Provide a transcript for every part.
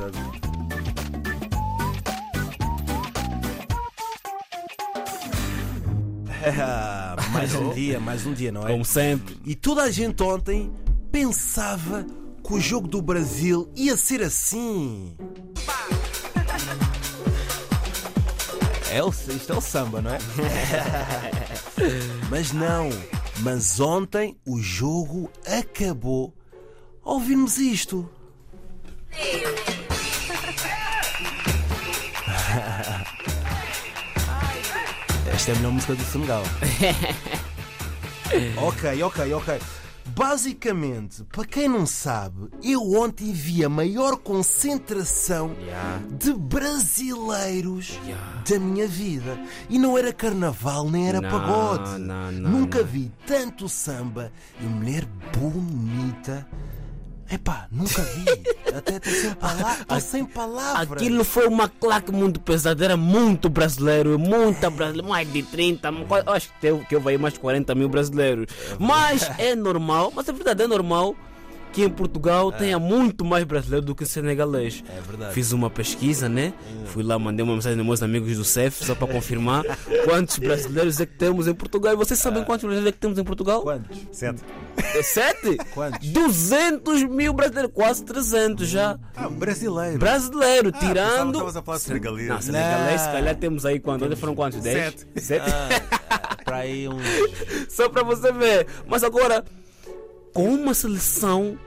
verdade. mais um dia, mais um dia, não é? Como sempre. E toda a gente ontem pensava que o jogo do Brasil ia ser assim. É o, isto é o samba, não é? Mas não. Mas ontem o jogo acabou. Ouvimos isto. Esta é a melhor música do Senegal. ok, ok, ok. Basicamente, para quem não sabe, eu ontem vi a maior concentração Yeah. de brasileiros Yeah. da minha vida. E não era carnaval, nem era Não, pagode. não, não, Nunca vi tanto samba e mulher bonita. Epá, nunca vi. Até estou sem, pala tô sem palavras. Aquilo foi uma claque muito pesada, era muito brasileiro, muita brasileiro, mais de 30, quase- acho que teve que eu veio mais de 40 mil brasileiros. Mas é normal, mas é verdade, é normal que em Portugal tenha muito mais brasileiro do que senegalês. É verdade. Fiz uma pesquisa, né? Fui lá, mandei uma mensagem aos meus amigos do CEF só para confirmar quantos brasileiros é que temos em Portugal. E vocês sabem quantos brasileiros é que temos em Portugal? Quantos? Sete. É Sete? Quantos? 200 mil brasileiros, quase 300 já. Ah, brasileiro. Brasileiro, Ah, tirando. Estavas a falar de senegalês. Não, Senegalês, se calhar temos aí quantos? Olha, foram quantos? 10? Sete. Sete? Para aí uns. Só para você ver. Mas agora, com uma seleção.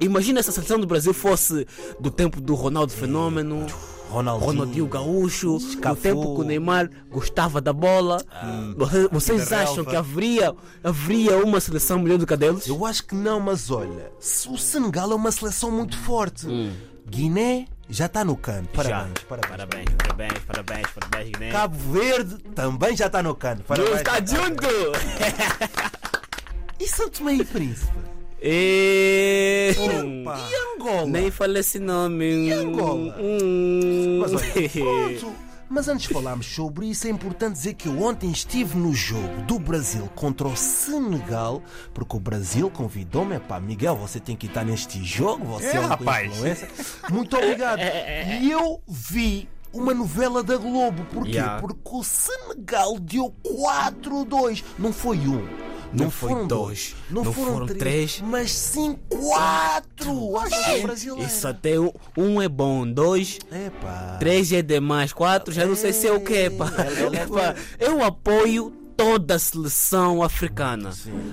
Imagina se a seleção do Brasil fosse do tempo do Ronaldo Fenômeno, Ronaldinho. Ronaldinho Gaúcho, do Cafu. tempo que o Neymar gostava da bola. Ah. Você- Vocês Da acham relva. que haveria, haveria uma seleção melhor do que a deles? Eu acho que não, mas olha, o Senegal é uma seleção muito forte. Guiné já está no canto. Parabéns, Hum. Parabéns. Parabéns, parabéns, parabéns, parabéns, Guiné. Cabo Verde também já está no canto. Parabéns. Está junto! E São Tomé e Príncipe? E... Opa. E Angola? Nem falei esse nome. E Angola? Hum. Mas olha, pronto. Mas antes de falarmos sobre isso, é importante dizer que eu ontem estive no jogo do Brasil contra o Senegal, porque o Brasil convidou-me. Pá, Miguel, você tem que estar neste jogo, você é, É, um rapaz. Muito obrigado. E eu vi uma novela da Globo. Porquê? Yeah. Porque o Senegal deu 4-2. Não foi um. Não, Não foi dois. Não, Não foram, foram três, três. mas sim quatro. É brasileiro. Isso até um, um é bom, dois, Epá. três é demais, quatro já não sei se é o que, pá. Ela- ela- Pá, Eu apoio toda a seleção africana.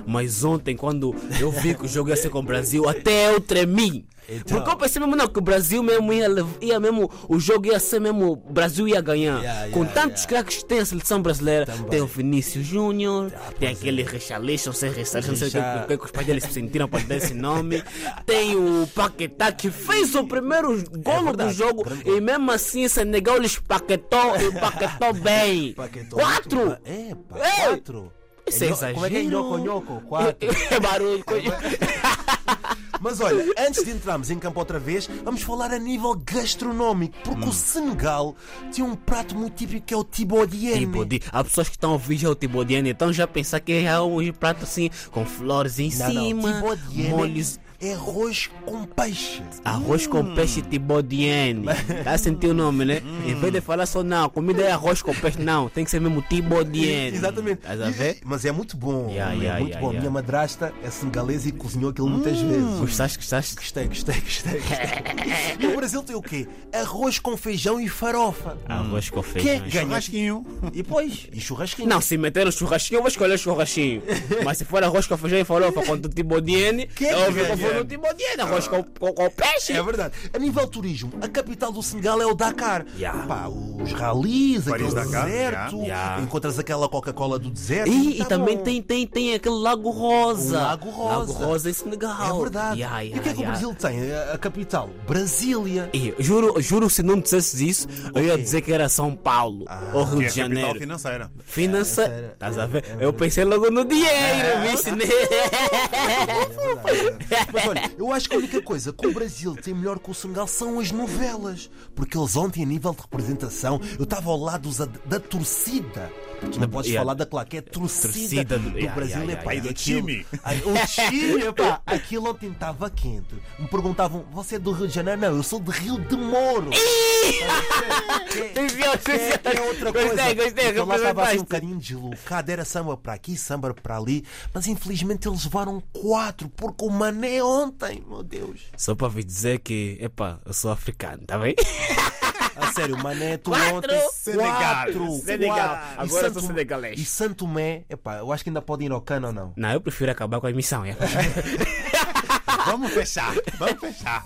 Mas ontem, quando eu vi que o jogo ia ser com o Brasil, até eu tremi. Então. Porque eu pensei mesmo não, que o Brasil mesmo ia, ia mesmo, o jogo ia ser mesmo, o Brasil ia ganhar. Yeah, com yeah, tantos yeah. craques que tem a seleção brasileira, Também. tem o Vinícius Júnior, tem pois é. aquele Richarlison, sem Richarlison, não sei o que, o que, que os pais dele se sentiram para dar esse nome. Tem o Paquetá que fez o primeiro golo do verdade, jogo e mesmo assim Senegal lhes paquetou e paquetou bem. Paquetou Quatro! É, pá, quatro. Isso é nho- Como é que é exagero. nhoco, nhoco? Quatro. É barulho. Mas olha, antes de entrarmos em campo outra vez, vamos falar a nível gastronómico, porque Hum. o Senegal tem um prato muito típico que é o tibodiene. Tibodi. Há pessoas que estão a ouvir já o Tibodiane, então já pensar que é um prato assim com flores em Não, não, cima, tibodiene molhos. é arroz com peixe. Arroz Hum. com peixe Tibodiane. Tá a sentir o nome, né? Em vez de falar só não, comida é arroz com peixe, não. Tem que ser mesmo Tibodiane. Exatamente. Estás a ver? Mas é muito bom. Yeah, é yeah, muito yeah, bom. Minha madrasta é senegalesa e cozinhou aquilo muitas vezes. Gostaste, gostaste? Gostei, gostei, gostei. gostei. e o Brasil tem o quê? Arroz com feijão e farofa. Arroz com é feijão. que ganha? Churrasquinho. E depois? E churrasquinho. Não, se meter o churrasquinho, eu vou escolher o churrasquinho. Mas se for arroz com feijão e farofa com o Tibodiene, Quem é que eu vou no Tibodiene, arroz com, com, com peixe. É verdade. A nível turismo, a capital do Senegal é o Dakar. Yeah. Pá, os ralis, aquele Dakar, deserto, yeah. Yeah. encontras aquela Coca-Cola do deserto. E, tá e também tem, tem, tem aquele Lago Rosa. O Lago Rosa. Lago Rosa em Senegal. É verdade. Yeah, e o que é que o Brasil tem? A, capital? Brasília. E, juro, juro, se não dissesse isso, eu ia dizer que era São Paulo ou Rio é de a capital Janeiro. financeira. Finança. É, Estás a ver? Eu pensei logo no dinheiro, vice, né? É verdade. Mas olha, eu acho que a única coisa que o Brasil tem melhor que o Senegal são as novelas. Porque eles ontem, a nível de representação, eu estava ao lado da, da torcida. Tu não podes Yeah. falar daquela que é torcida, Torcida do- do yeah, Brasil. yeah, epá, yeah, e yeah. time. Ai, O time, epá, aquilo ontem estava quente. Me perguntavam, você é do Rio de Janeiro? Não, eu sou de Rio de Moro. Que que que é outra Gostei, coisa. gostei, Então lá estava assim um bocadinho deslocado, era samba para aqui, samba para ali, mas infelizmente eles levaram quatro, porque o Mané ontem, meu Deus. Só para vos dizer que, epá, eu sou africano, tá bem? A sério, o Mané, tu Quatro. ontem. Senegal. Quatro, Senegal. quatro. Agora Santo- sou senegalês. E Santo Mé, epá, eu acho que ainda pode ir ao cano ou não? Não, eu prefiro acabar com a emissão. É? Vamos fechar. Vamos fechar.